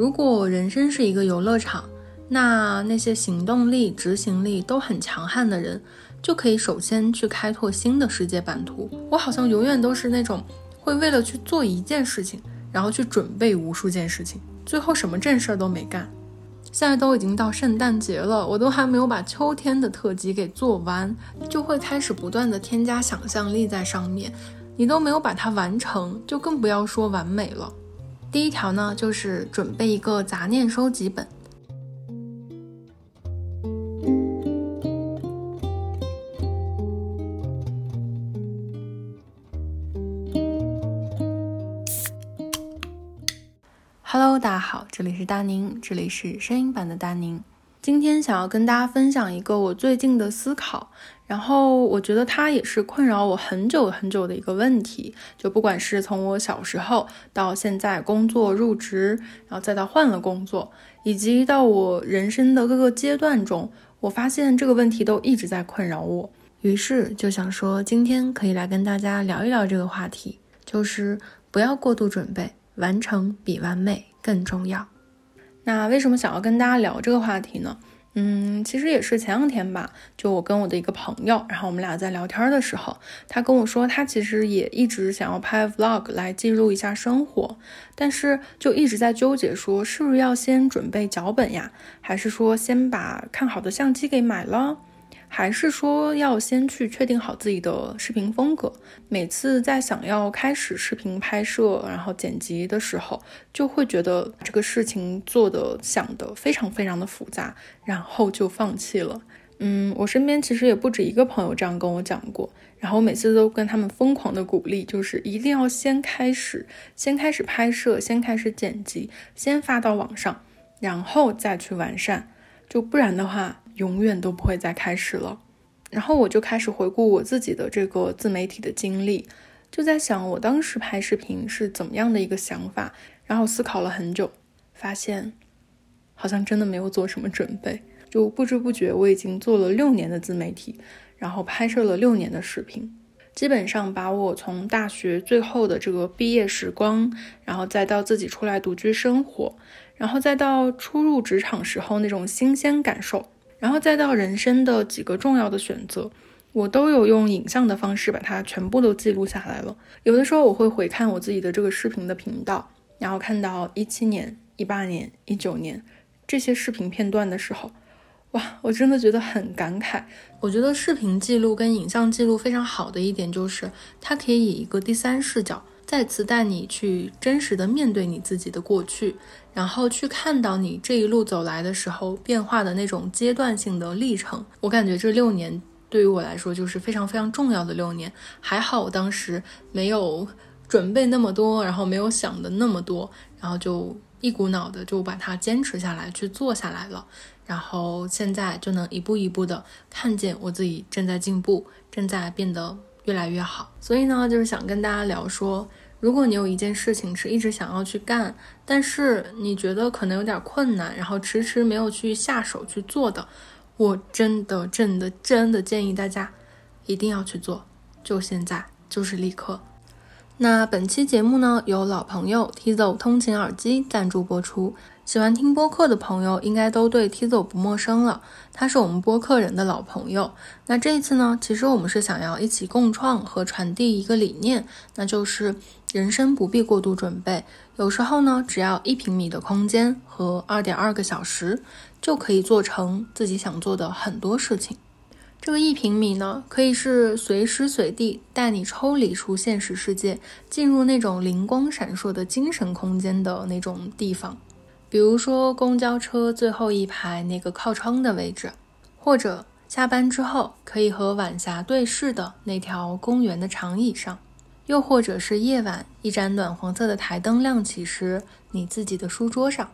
如果人生是一个游乐场，那那些行动力、执行力都很强悍的人，就可以首先去开拓新的世界版图。我好像永远都是那种会为了去做一件事情，然后去准备无数件事情，最后什么正事儿都没干。现在都已经到圣诞节了，我都还没有把秋天的特辑给做完，就会开始不断的添加想象力在上面。你都没有把它完成，就更不要说完美了。第一条呢，就是准备一个杂念收集本。Hello，大家好，这里是大宁，这里是声音版的大宁。今天想要跟大家分享一个我最近的思考，然后我觉得它也是困扰我很久很久的一个问题。就不管是从我小时候到现在工作入职，然后再到换了工作，以及到我人生的各个阶段中，我发现这个问题都一直在困扰我。于是就想说，今天可以来跟大家聊一聊这个话题，就是不要过度准备，完成比完美更重要。那为什么想要跟大家聊这个话题呢？嗯，其实也是前两天吧，就我跟我的一个朋友，然后我们俩在聊天的时候，他跟我说，他其实也一直想要拍 vlog 来记录一下生活，但是就一直在纠结，说是不是要先准备脚本呀，还是说先把看好的相机给买了？还是说要先去确定好自己的视频风格。每次在想要开始视频拍摄，然后剪辑的时候，就会觉得这个事情做的想的非常非常的复杂，然后就放弃了。嗯，我身边其实也不止一个朋友这样跟我讲过，然后我每次都跟他们疯狂的鼓励，就是一定要先开始，先开始拍摄，先开始剪辑，先发到网上，然后再去完善，就不然的话。永远都不会再开始了。然后我就开始回顾我自己的这个自媒体的经历，就在想我当时拍视频是怎么样的一个想法。然后思考了很久，发现好像真的没有做什么准备。就不知不觉我已经做了六年的自媒体，然后拍摄了六年的视频，基本上把我从大学最后的这个毕业时光，然后再到自己出来独居生活，然后再到初入职场时候那种新鲜感受。然后再到人生的几个重要的选择，我都有用影像的方式把它全部都记录下来了。有的时候我会回看我自己的这个视频的频道，然后看到一七年、一八年、一九年这些视频片段的时候，哇，我真的觉得很感慨。我觉得视频记录跟影像记录非常好的一点就是，它可以以一个第三视角。再次带你去真实的面对你自己的过去，然后去看到你这一路走来的时候变化的那种阶段性的历程。我感觉这六年对于我来说就是非常非常重要的六年。还好我当时没有准备那么多，然后没有想的那么多，然后就一股脑的就把它坚持下来去做下来了。然后现在就能一步一步的看见我自己正在进步，正在变得越来越好。所以呢，就是想跟大家聊说。如果你有一件事情是一直想要去干，但是你觉得可能有点困难，然后迟迟没有去下手去做的，我真的真的真的建议大家一定要去做，就现在，就是立刻。那本期节目呢，由老朋友 Tizo 通勤耳机赞助播出。喜欢听播客的朋友应该都对 Tizo 不陌生了，他是我们播客人的老朋友。那这一次呢，其实我们是想要一起共创和传递一个理念，那就是人生不必过度准备，有时候呢，只要一平米的空间和二点二个小时，就可以做成自己想做的很多事情。这个一平米呢，可以是随时随地带你抽离出现实世界，进入那种灵光闪烁的精神空间的那种地方，比如说公交车最后一排那个靠窗的位置，或者下班之后可以和晚霞对视的那条公园的长椅上，又或者是夜晚一盏暖黄色的台灯亮起时，你自己的书桌上。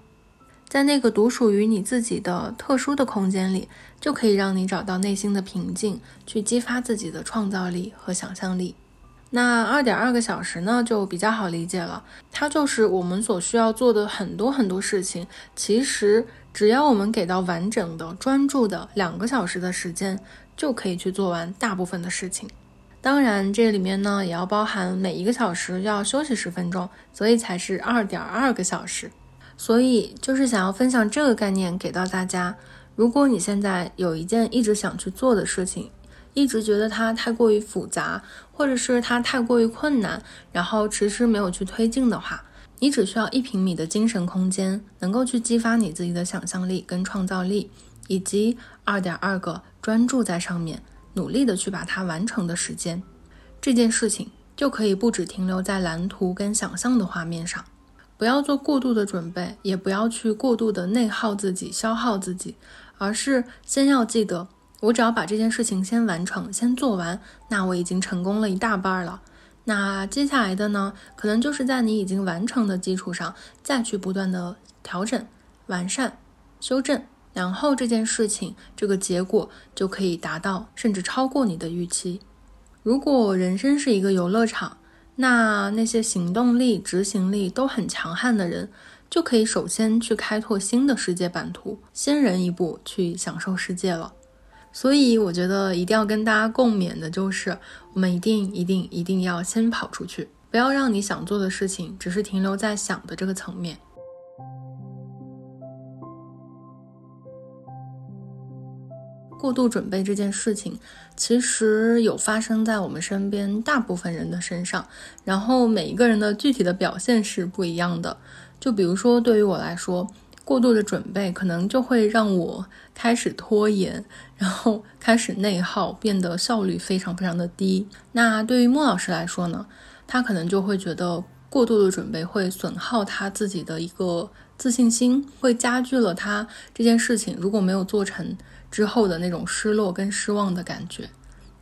在那个独属于你自己的特殊的空间里，就可以让你找到内心的平静，去激发自己的创造力和想象力。那二点二个小时呢，就比较好理解了，它就是我们所需要做的很多很多事情。其实只要我们给到完整的、专注的两个小时的时间，就可以去做完大部分的事情。当然，这里面呢也要包含每一个小时要休息十分钟，所以才是二点二个小时。所以就是想要分享这个概念给到大家。如果你现在有一件一直想去做的事情，一直觉得它太过于复杂，或者是它太过于困难，然后迟迟没有去推进的话，你只需要一平米的精神空间，能够去激发你自己的想象力跟创造力，以及二点二个专注在上面，努力的去把它完成的时间，这件事情就可以不止停留在蓝图跟想象的画面上。不要做过度的准备，也不要去过度的内耗自己、消耗自己。而是先要记得，我只要把这件事情先完成、先做完，那我已经成功了一大半了。那接下来的呢，可能就是在你已经完成的基础上，再去不断的调整、完善、修正，然后这件事情这个结果就可以达到，甚至超过你的预期。如果人生是一个游乐场，那那些行动力、执行力都很强悍的人。就可以首先去开拓新的世界版图，先人一步去享受世界了。所以我觉得一定要跟大家共勉的就是，我们一定一定一定要先跑出去，不要让你想做的事情只是停留在想的这个层面。过度准备这件事情，其实有发生在我们身边大部分人的身上，然后每一个人的具体的表现是不一样的。就比如说，对于我来说，过度的准备可能就会让我开始拖延，然后 开始内耗，变得效率非常非常的低。那对于莫老师来说呢，他可能就会觉得过度的准备会损耗他自己的一个自信心，会加剧了他这件事情如果没有做成之后的那种失落跟失望的感觉。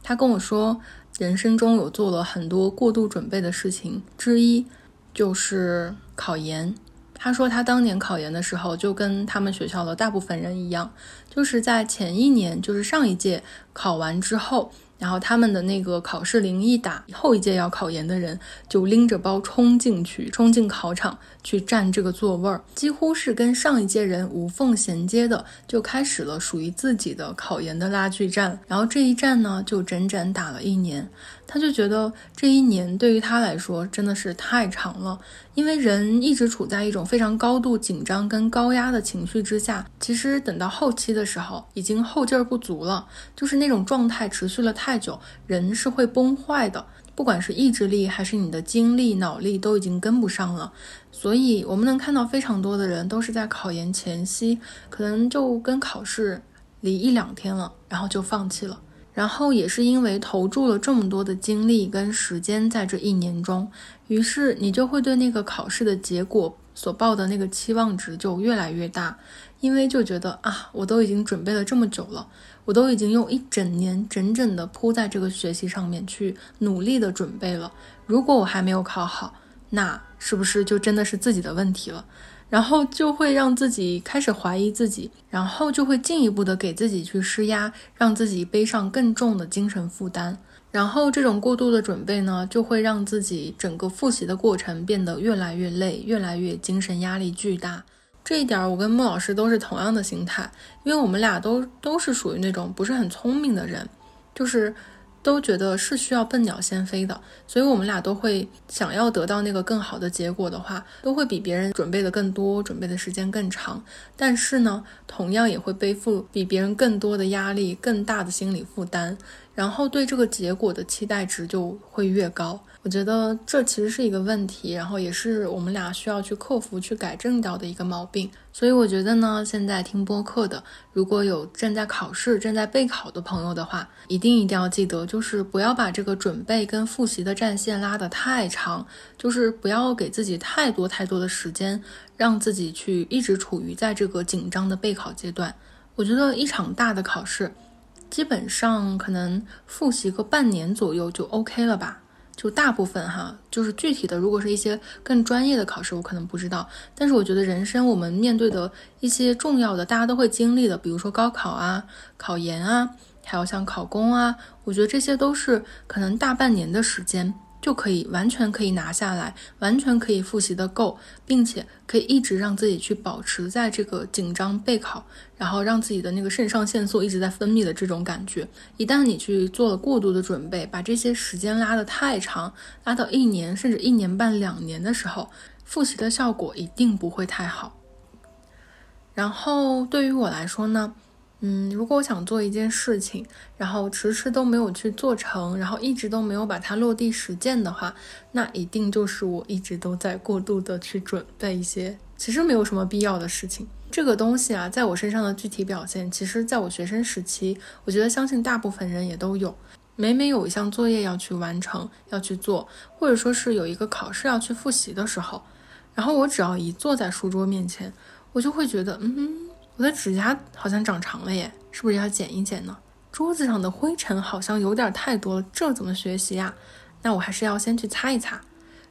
他跟我说，人生中有做了很多过度准备的事情之一，就是考研。他说，他当年考研的时候，就跟他们学校的大部分人一样，就是在前一年，就是上一届考完之后。然后他们的那个考试铃一打，后一届要考研的人就拎着包冲进去，冲进考场去占这个座位儿，几乎是跟上一届人无缝衔接的，就开始了属于自己的考研的拉锯战。然后这一战呢，就整整打了一年。他就觉得这一年对于他来说真的是太长了，因为人一直处在一种非常高度紧张跟高压的情绪之下，其实等到后期的时候，已经后劲儿不足了，就是那种状态持续了太久，人是会崩坏的，不管是意志力还是你的精力、脑力都已经跟不上了。所以我们能看到非常多的人都是在考研前夕，可能就跟考试离一两天了，然后就放弃了。然后也是因为投注了这么多的精力跟时间在这一年中，于是你就会对那个考试的结果所抱的那个期望值就越来越大，因为就觉得啊，我都已经准备了这么久了，我都已经用一整年整整的扑在这个学习上面去努力的准备了，如果我还没有考好，那是不是就真的是自己的问题了？然后就会让自己开始怀疑自己，然后就会进一步的给自己去施压，让自己背上更重的精神负担。然后这种过度的准备呢，就会让自己整个复习的过程变得越来越累，越来越精神压力巨大。这一点儿我跟孟老师都是同样的心态，因为我们俩都都是属于那种不是很聪明的人，就是。都觉得是需要笨鸟先飞的，所以我们俩都会想要得到那个更好的结果的话，都会比别人准备的更多，准备的时间更长。但是呢，同样也会背负比别人更多的压力，更大的心理负担。然后对这个结果的期待值就会越高，我觉得这其实是一个问题，然后也是我们俩需要去克服、去改正掉的一个毛病。所以我觉得呢，现在听播客的，如果有正在考试、正在备考的朋友的话，一定一定要记得，就是不要把这个准备跟复习的战线拉得太长，就是不要给自己太多太多的时间，让自己去一直处于在这个紧张的备考阶段。我觉得一场大的考试。基本上可能复习个半年左右就 OK 了吧，就大部分哈，就是具体的，如果是一些更专业的考试，我可能不知道。但是我觉得人生我们面对的一些重要的，大家都会经历的，比如说高考啊、考研啊，还有像考公啊，我觉得这些都是可能大半年的时间。就可以完全可以拿下来，完全可以复习的够，并且可以一直让自己去保持在这个紧张备考，然后让自己的那个肾上腺素一直在分泌的这种感觉。一旦你去做了过度的准备，把这些时间拉得太长，拉到一年甚至一年半两年的时候，复习的效果一定不会太好。然后对于我来说呢，嗯，如果我想做一件事情，然后迟迟都没有去做成，然后一直都没有把它落地实践的话，那一定就是我一直都在过度的去准备一些其实没有什么必要的事情。这个东西啊，在我身上的具体表现，其实在我学生时期，我觉得相信大部分人也都有。每每有一项作业要去完成、要去做，或者说是有一个考试要去复习的时候，然后我只要一坐在书桌面前，我就会觉得，嗯，我的指甲好像长长了耶，是不是要剪一剪呢？桌子上的灰尘好像有点太多了，这怎么学习呀？那我还是要先去擦一擦。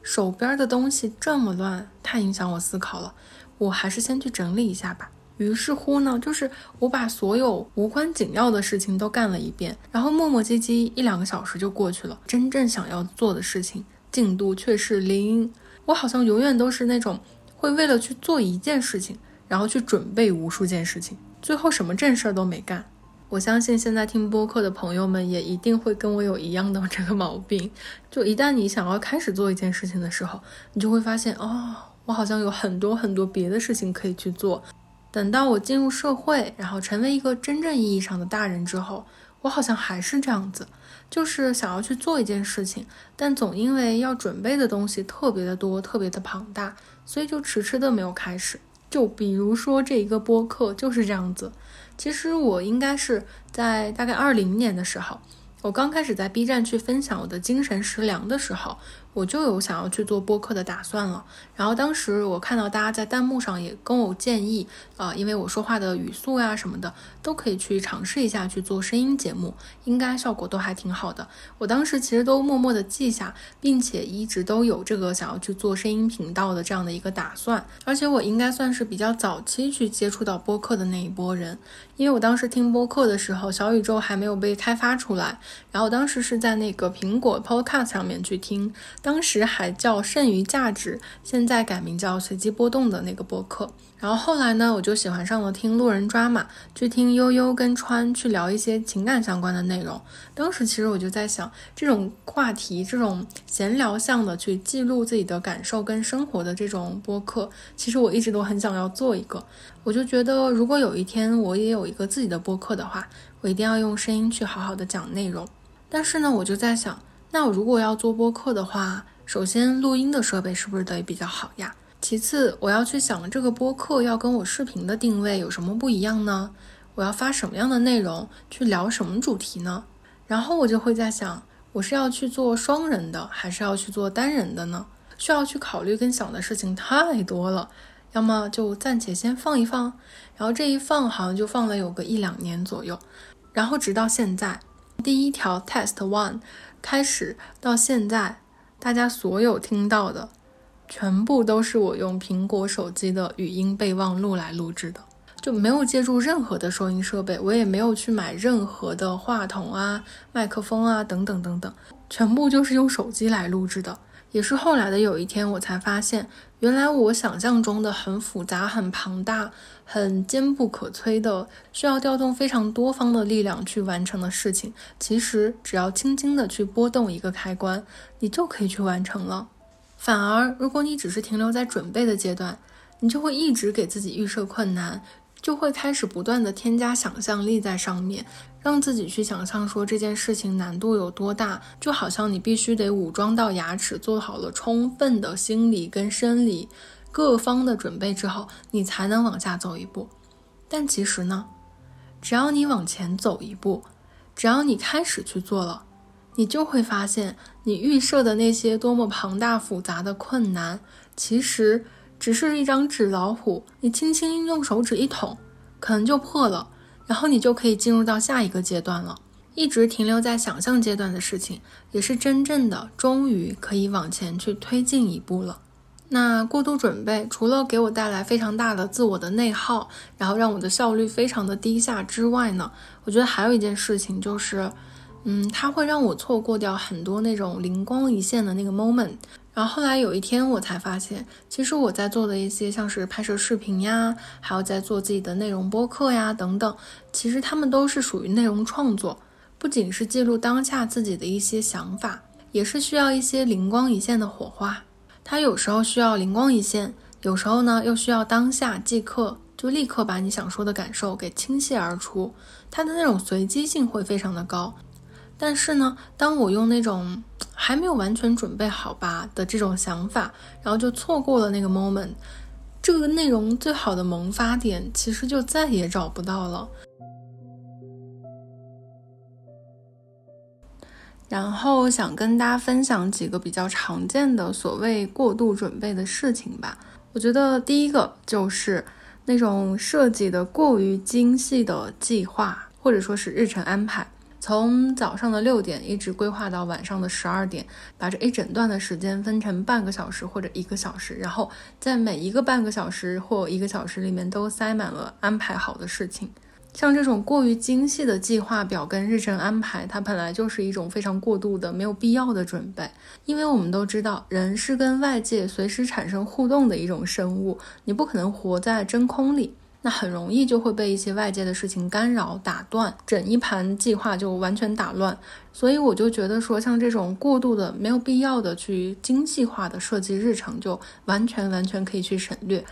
手边的东西这么乱，太影响我思考了。我还是先去整理一下吧。于是乎呢，就是我把所有无关紧要的事情都干了一遍，然后磨磨唧唧一两个小时就过去了。真正想要做的事情进度却是零。我好像永远都是那种会为了去做一件事情，然后去准备无数件事情，最后什么正事儿都没干。我相信现在听播客的朋友们也一定会跟我有一样的 这个毛病。就一旦你想要开始做一件事情的时候，你就会发现哦。我好像有很多很多别的事情可以去做。等到我进入社会，然后成为一个真正意义上的大人之后，我好像还是这样子，就是想要去做一件事情，但总因为要准备的东西特别的多，特别的庞大，所以就迟迟的没有开始。就比如说这一个播客就是这样子。其实我应该是在大概二零年的时候，我刚开始在 B 站去分享我的精神食粮的时候。我就有想要去做播客的打算了，然后当时我看到大家在弹幕上也跟我建议，啊，因为我说话的语速呀什么的都可以去尝试一下去做声音节目，应该效果都还挺好的。我当时其实都默默的记下，并且一直都有这个想要去做声音频道的这样的一个打算，而且我应该算是比较早期去接触到播客的那一波人，因为我当时听播客的时候，小宇宙还没有被开发出来，然后当时是在那个苹果 Podcast 上面去听。当时还叫剩余价值，现在改名叫随机波动的那个播客。然后后来呢，我就喜欢上了听路人抓马，去听悠悠跟川去聊一些情感相关的内容。当时其实我就在想，这种话题、这种闲聊向的去记录自己的感受跟生活的这种播客，其实我一直都很想要做一个。我就觉得，如果有一天我也有一个自己的播客的话，我一定要用声音去好好的讲内容。但是呢，我就在想。那我如果要做播客的话，首先录音的设备是不是得比较好呀？其次，我要去想这个播客要跟我视频的定位有什么不一样呢？我要发什么样的内容，去聊什么主题呢？然后我就会在想，我是要去做双人的，还是要去做单人的呢？需要去考虑跟想的事情太多了，要么就暂且先放一放，然后这一放好像就放了有个一两年左右，然后直到现在，第一条 test one。开始到现在，大家所有听到的，全部都是我用苹果手机的语音备忘录来录制的，就没有借助任何的收音设备，我也没有去买任何的话筒啊、麦克风啊等等等等，全部就是用手机来录制的。也是后来的有一天，我才发现，原来我想象中的很复杂、很庞大、很坚不可摧的，需要调动非常多方的力量去完成的事情，其实只要轻轻的去拨动一个开关，你就可以去完成了。反而，如果你只是停留在准备的阶段，你就会一直给自己预设困难。就会开始不断的添加想象力在上面，让自己去想象说这件事情难度有多大，就好像你必须得武装到牙齿，做好了充分的心理跟生理各方的准备之后，你才能往下走一步。但其实呢，只要你往前走一步，只要你开始去做了，你就会发现你预设的那些多么庞大复杂的困难，其实。只是一张纸老虎，你轻轻用手指一捅，可能就破了，然后你就可以进入到下一个阶段了。一直停留在想象阶段的事情，也是真正的终于可以往前去推进一步了。那过度准备除了给我带来非常大的自我的内耗，然后让我的效率非常的低下之外呢，我觉得还有一件事情就是，嗯，它会让我错过掉很多那种灵光一现的那个 moment。然后后来有一天，我才发现，其实我在做的一些像是拍摄视频呀，还有在做自己的内容播客呀等等，其实他们都是属于内容创作，不仅是记录当下自己的一些想法，也是需要一些灵光一现的火花。它有时候需要灵光一现，有时候呢又需要当下即刻。就立刻把你想说的感受给倾泻而出，它的那种随机性会非常的高。但是呢，当我用那种还没有完全准备好吧的这种想法，然后就错过了那个 moment，这个内容最好的萌发点其实就再也找不到了。然后想跟大家分享几个比较常见的所谓过度准备的事情吧。我觉得第一个就是那种设计的过于精细的计划，或者说是日程安排，从早上的六点一直规划到晚上的十二点，把这一整段的时间分成半个小时或者一个小时，然后在每一个半个小时或一个小时里面都塞满了安排好的事情。像这种过于精细的计划表跟日程安排，它本来就是一种非常过度的、没有必要的准备。因为我们都知道，人是跟外界随时产生互动的一种生物，你不可能活在真空里，那很容易就会被一些外界的事情干扰、打断，整一盘计划就完全打乱。所以我就觉得说，像这种过度的、没有必要的去精细化的设计日程，就完全完全可以去省略。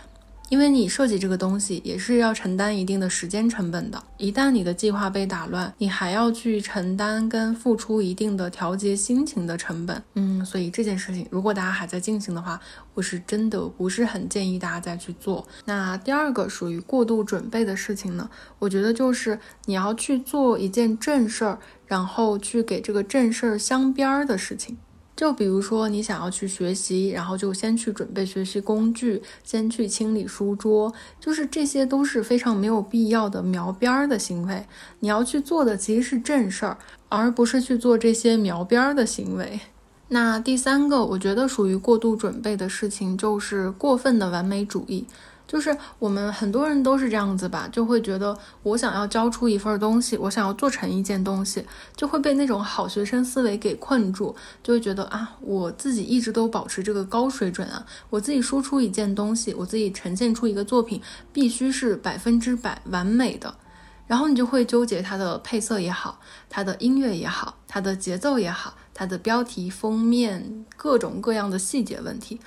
因为你设计这个东西也是要承担一定的时间成本的，一旦你的计划被打乱，你还要去承担跟付出一定的调节心情的成本。嗯，所以这件事情如果大家还在进行的话，我是真的不是很建议大家再去做。那第二个属于过度准备的事情呢，我觉得就是你要去做一件正事儿，然后去给这个正事儿镶边儿的事情。就比如说，你想要去学习，然后就先去准备学习工具，先去清理书桌，就是这些都是非常没有必要的描边儿的行为。你要去做的其实是正事儿，而不是去做这些描边儿的行为。那第三个，我觉得属于过度准备的事情，就是过分的完美主义。就是我们很多人都是这样子吧，就会觉得我想要交出一份东西，我想要做成一件东西，就会被那种好学生思维给困住，就会觉得啊，我自己一直都保持这个高水准啊，我自己输出一件东西，我自己呈现出一个作品，必须是百分之百完美的，然后你就会纠结它的配色也好，它的音乐也好，它的节奏也好，它的标题、封面各种各样的细节问题。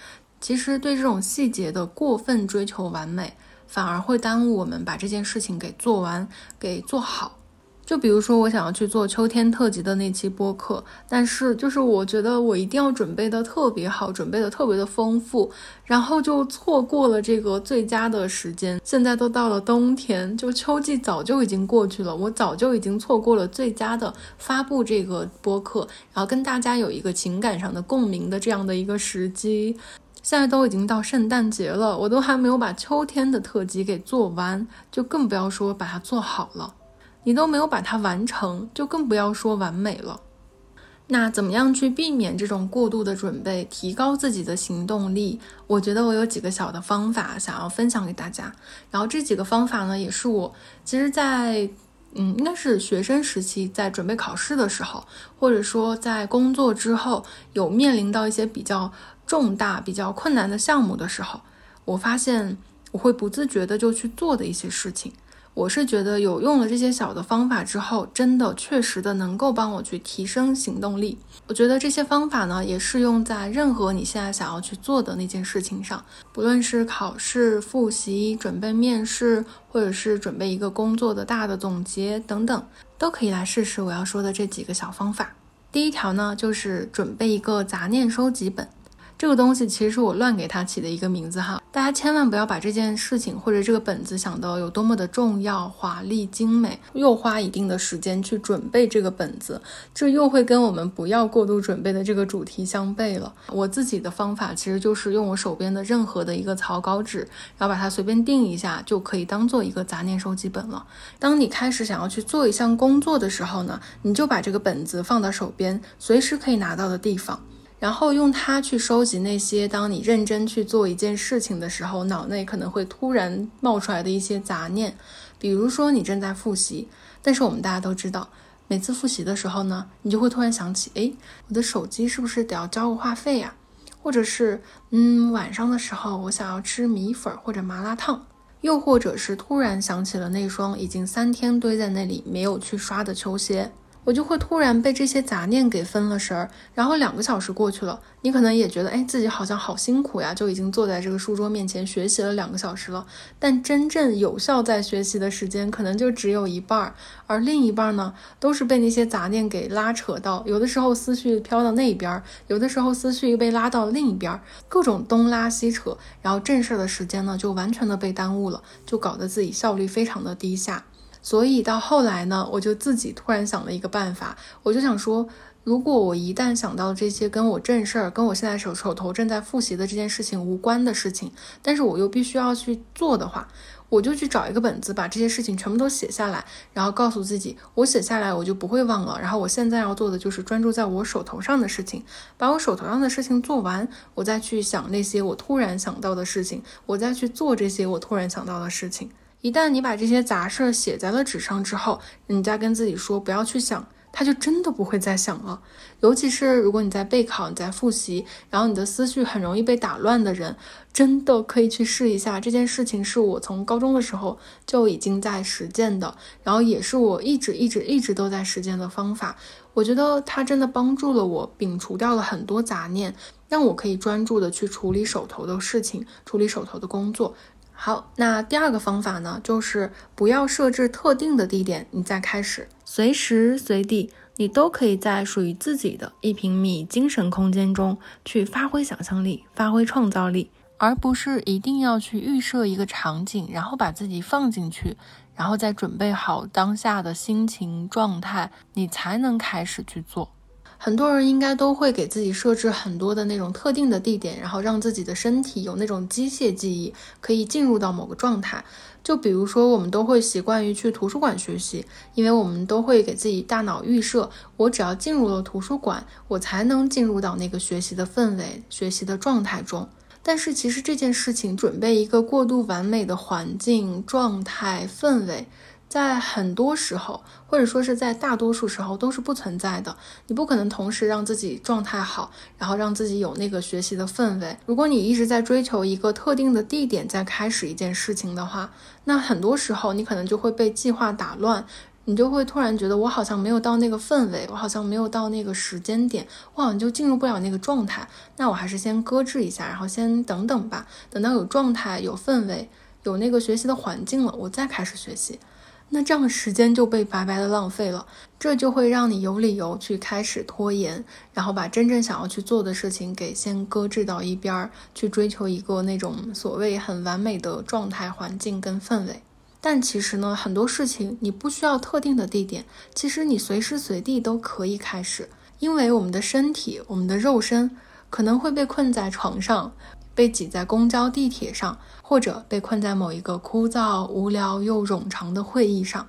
其实对这种细节的过分追求完美，反而会耽误我们把这件事情给做完、给做好。就比如说，我想要去做秋天特辑的那期播客，但是就是我觉得我一定要准备的特别好，准备的特别的丰富，然后就错过了这个最佳的时间。现在都到了冬天，就秋季早就已经过去了，我早就已经错过了最佳的发布这个播客，然后跟大家有一个情感上的共鸣的这样的一个时机。现在都已经到圣诞节了，我都还没有把秋天的特辑给做完，就更不要说把它做好了。你都没有把它完成，就更不要说完美了。那怎么样去避免这种过度的准备，提高自己的行动力？我觉得我有几个小的方法想要分享给大家。然后这几个方法呢，也是我其实，在嗯，应该是学生时期在准备考试的时候，或者说在工作之后，有面临到一些比较。重大比较困难的项目的时候，我发现我会不自觉的就去做的一些事情。我是觉得有用了这些小的方法之后，真的确实的能够帮我去提升行动力。我觉得这些方法呢，也适用在任何你现在想要去做的那件事情上，不论是考试、复习、准备面试，或者是准备一个工作的大的总结等等，都可以来试试我要说的这几个小方法。第一条呢，就是准备一个杂念收集本。这个东西其实是我乱给它起的一个名字哈，大家千万不要把这件事情或者这个本子想的有多么的重要、华丽、精美，又花一定的时间去准备这个本子，这又会跟我们不要过度准备的这个主题相悖了。我自己的方法其实就是用我手边的任何的一个草稿纸，然后把它随便定一下，就可以当做一个杂念收集本了。当你开始想要去做一项工作的时候呢，你就把这个本子放到手边，随时可以拿到的地方。然后用它去收集那些当你认真去做一件事情的时候，脑内可能会突然冒出来的一些杂念。比如说你正在复习，但是我们大家都知道，每次复习的时候呢，你就会突然想起，哎，我的手机是不是得要交个话费呀？或者是，嗯，晚上的时候我想要吃米粉或者麻辣烫，又或者是突然想起了那双已经三天堆在那里没有去刷的球鞋。我就会突然被这些杂念给分了神儿，然后两个小时过去了，你可能也觉得，哎，自己好像好辛苦呀，就已经坐在这个书桌面前学习了两个小时了。但真正有效在学习的时间，可能就只有一半儿，而另一半呢，都是被那些杂念给拉扯到，有的时候思绪飘到那一边，有的时候思绪又被拉到另一边，各种东拉西扯，然后正事儿的时间呢，就完全的被耽误了，就搞得自己效率非常的低下。所以到后来呢，我就自己突然想了一个办法，我就想说，如果我一旦想到这些跟我正事儿、跟我现在手手头正在复习的这件事情无关的事情，但是我又必须要去做的话，我就去找一个本子，把这些事情全部都写下来，然后告诉自己，我写下来我就不会忘了。然后我现在要做的就是专注在我手头上的事情，把我手头上的事情做完，我再去想那些我突然想到的事情，我再去做这些我突然想到的事情。一旦你把这些杂事儿写在了纸上之后，你再跟自己说不要去想，它就真的不会再想了。尤其是如果你在备考、你在复习，然后你的思绪很容易被打乱的人，真的可以去试一下。这件事情是我从高中的时候就已经在实践的，然后也是我一直一直一直都在实践的方法。我觉得它真的帮助了我，摒除掉了很多杂念，让我可以专注的去处理手头的事情，处理手头的工作。好，那第二个方法呢，就是不要设置特定的地点，你再开始，随时随地，你都可以在属于自己的一平米精神空间中去发挥想象力，发挥创造力，而不是一定要去预设一个场景，然后把自己放进去，然后再准备好当下的心情状态，你才能开始去做。很多人应该都会给自己设置很多的那种特定的地点，然后让自己的身体有那种机械记忆，可以进入到某个状态。就比如说，我们都会习惯于去图书馆学习，因为我们都会给自己大脑预设，我只要进入了图书馆，我才能进入到那个学习的氛围、学习的状态中。但是其实这件事情，准备一个过度完美的环境、状态、氛围。在很多时候，或者说是在大多数时候都是不存在的。你不可能同时让自己状态好，然后让自己有那个学习的氛围。如果你一直在追求一个特定的地点在开始一件事情的话，那很多时候你可能就会被计划打乱，你就会突然觉得我好像没有到那个氛围，我好像没有到那个时间点，我好像就进入不了那个状态。那我还是先搁置一下，然后先等等吧，等到有状态、有氛围、有那个学习的环境了，我再开始学习。那这样时间就被白白的浪费了，这就会让你有理由去开始拖延，然后把真正想要去做的事情给先搁置到一边儿，去追求一个那种所谓很完美的状态、环境跟氛围。但其实呢，很多事情你不需要特定的地点，其实你随时随地都可以开始，因为我们的身体、我们的肉身可能会被困在床上。被挤在公交、地铁上，或者被困在某一个枯燥、无聊又冗长的会议上，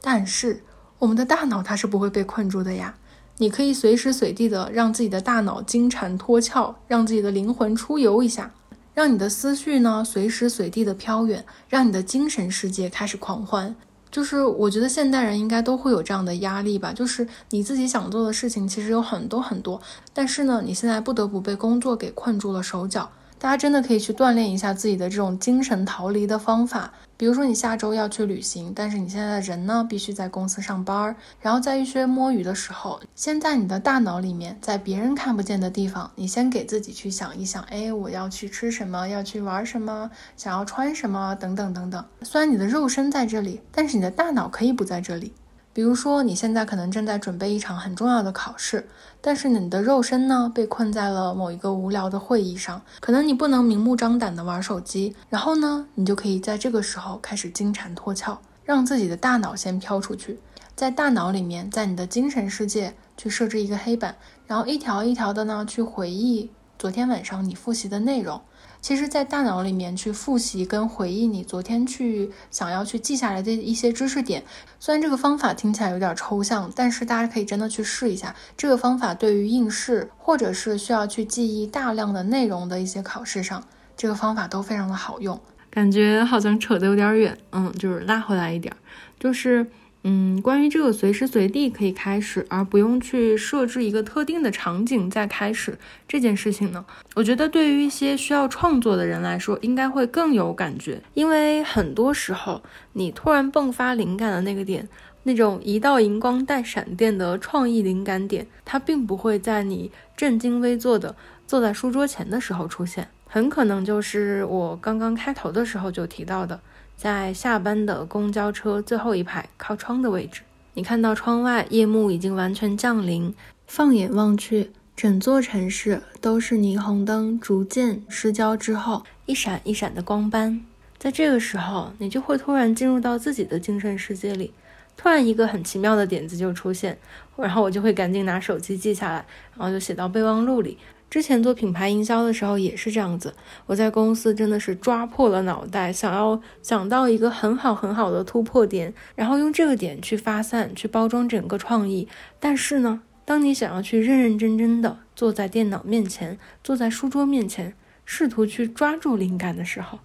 但是我们的大脑它是不会被困住的呀。你可以随时随地的让自己的大脑金蝉脱壳，让自己的灵魂出游一下，让你的思绪呢随时随地的飘远，让你的精神世界开始狂欢。就是我觉得现代人应该都会有这样的压力吧，就是你自己想做的事情其实有很多很多，但是呢，你现在不得不被工作给困住了手脚。大家真的可以去锻炼一下自己的这种精神逃离的方法，比如说你下周要去旅行，但是你现在的人呢必须在公司上班，然后在一些摸鱼的时候，先在你的大脑里面，在别人看不见的地方，你先给自己去想一想，哎，我要去吃什么，要去玩什么，想要穿什么，等等等等。虽然你的肉身在这里，但是你的大脑可以不在这里。比如说，你现在可能正在准备一场很重要的考试，但是你的肉身呢被困在了某一个无聊的会议上，可能你不能明目张胆的玩手机，然后呢，你就可以在这个时候开始金蝉脱壳，让自己的大脑先飘出去，在大脑里面，在你的精神世界去设置一个黑板，然后一条一条的呢去回忆昨天晚上你复习的内容。其实，在大脑里面去复习跟回忆你昨天去想要去记下来的一些知识点，虽然这个方法听起来有点抽象，但是大家可以真的去试一下。这个方法对于应试或者是需要去记忆大量的内容的一些考试上，这个方法都非常的好用。感觉好像扯得有点远，嗯，就是拉回来一点，就是。嗯，关于这个随时随地可以开始，而不用去设置一个特定的场景再开始这件事情呢，我觉得对于一些需要创作的人来说，应该会更有感觉，因为很多时候你突然迸发灵感的那个点，那种一道荧光带闪电的创意灵感点，它并不会在你正襟危坐的坐在书桌前的时候出现，很可能就是我刚刚开头的时候就提到的，在下班的公交车最后一排靠窗的位置，你看到窗外夜幕已经完全降临，放眼望去，整座城市都是霓虹灯逐渐失焦之后一闪一闪的光斑，在这个时候，你就会突然进入到自己的精神世界里。突然一个很奇妙的点子就出现，然后我就会赶紧拿手机记下来，然后就写到备忘录里。之前做品牌营销的时候也是这样子，我在公司真的是抓破了脑袋，想要想到一个很好很好的突破点，然后用这个点去发散，去包装整个创意。但是呢，当你想要去认认真真的坐在电脑面前，坐在书桌面前，试图去抓住灵感的时候，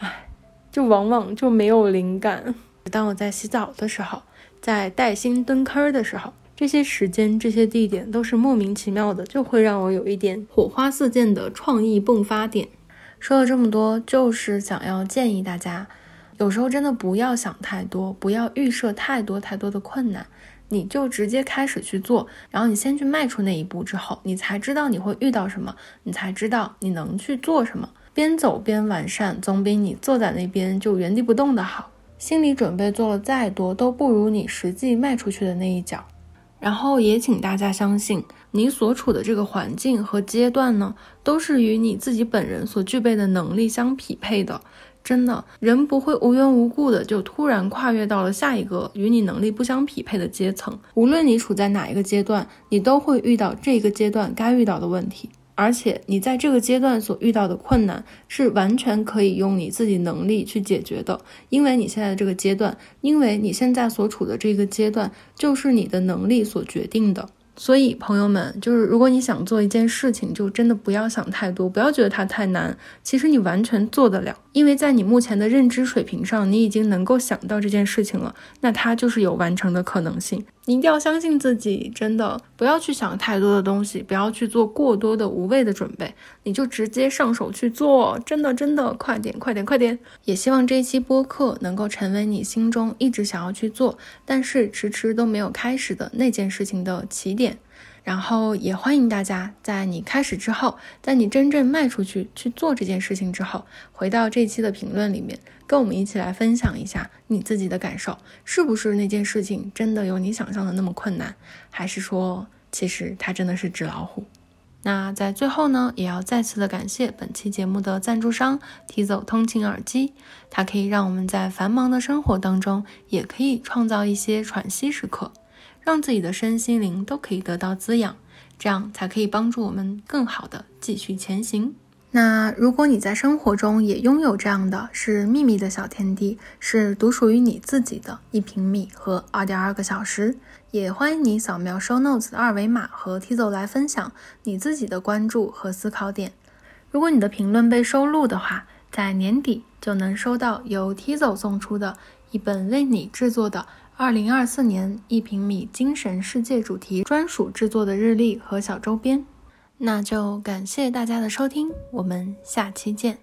唉，就往往就没有灵感。当 我在洗澡的时候。在带薪蹲坑的时候，这些时间、这些地点都是莫名其妙的，就会让我有一点火花四溅的创意迸发点。说了这么多，就是想要建议大家，有时候真的不要想太多，不要预设太多太多的困难，你就直接开始去做。然后你先去迈出那一步之后，你才知道你会遇到什么，你才知道你能去做什么。边走边完善，总比你坐在那边就原地不动的好。心理准备做了再多，都不如你实际迈出去的那一脚。然后也请大家相信，你所处的这个环境和阶段呢，都是与你自己本人所具备的能力相匹配的。真的，人不会无缘无故的就突然跨越到了下一个与你能力不相匹配的阶层。无论你处在哪一个阶段，你都会遇到这个阶段该遇到的问题。而且你在这个阶段所遇到的困难是完全可以用你自己能力去解决的，因为你现在这个阶段，因为你现在所处的这个阶段就是你的能力所决定的。所以，朋友们，就是如果你想做一件事情，就真的不要想太多，不要觉得它太难。其实你完全做得了，因为在你目前的认知水平上，你已经能够想到这件事情了，那它就是有完成的可能性。你一定要相信自己，真的不要去想太多的东西，不要去做过多的无谓的准备，你就直接上手去做。真的，真的，快点，快点，快点！也希望这一期播客能够成为你心中一直想要去做，但是迟迟都没有开始的那件事情的起点。然后也欢迎大家在你开始之后，在你真正迈出去去做这件事情之后，回到这期的评论里面，跟我们一起来分享一下你自己的感受，是不是那件事情真的有你想象的那么困难，还是说其实它真的是纸老虎？那在最后呢，也要再次的感谢本期节目的赞助商提走通勤耳机，它可以让我们在繁忙的生活当中，也可以创造一些喘息时刻。让自己的身心灵都可以得到滋养，这样才可以帮助我们更好的继续前行。那如果你在生活中也拥有这样的是秘密的小天地，是独属于你自己的一平米和二点二个小时，也欢迎你扫描 Show Notes 的二维码和 Tizo 来分享你自己的关注和思考点。如果你的评论被收录的话，在年底就能收到由 Tizo 送出的一本为你制作的。二零二四年一平米精神世界主题专属制作的日历和小周边，那就感谢大家的收听，我们下期见。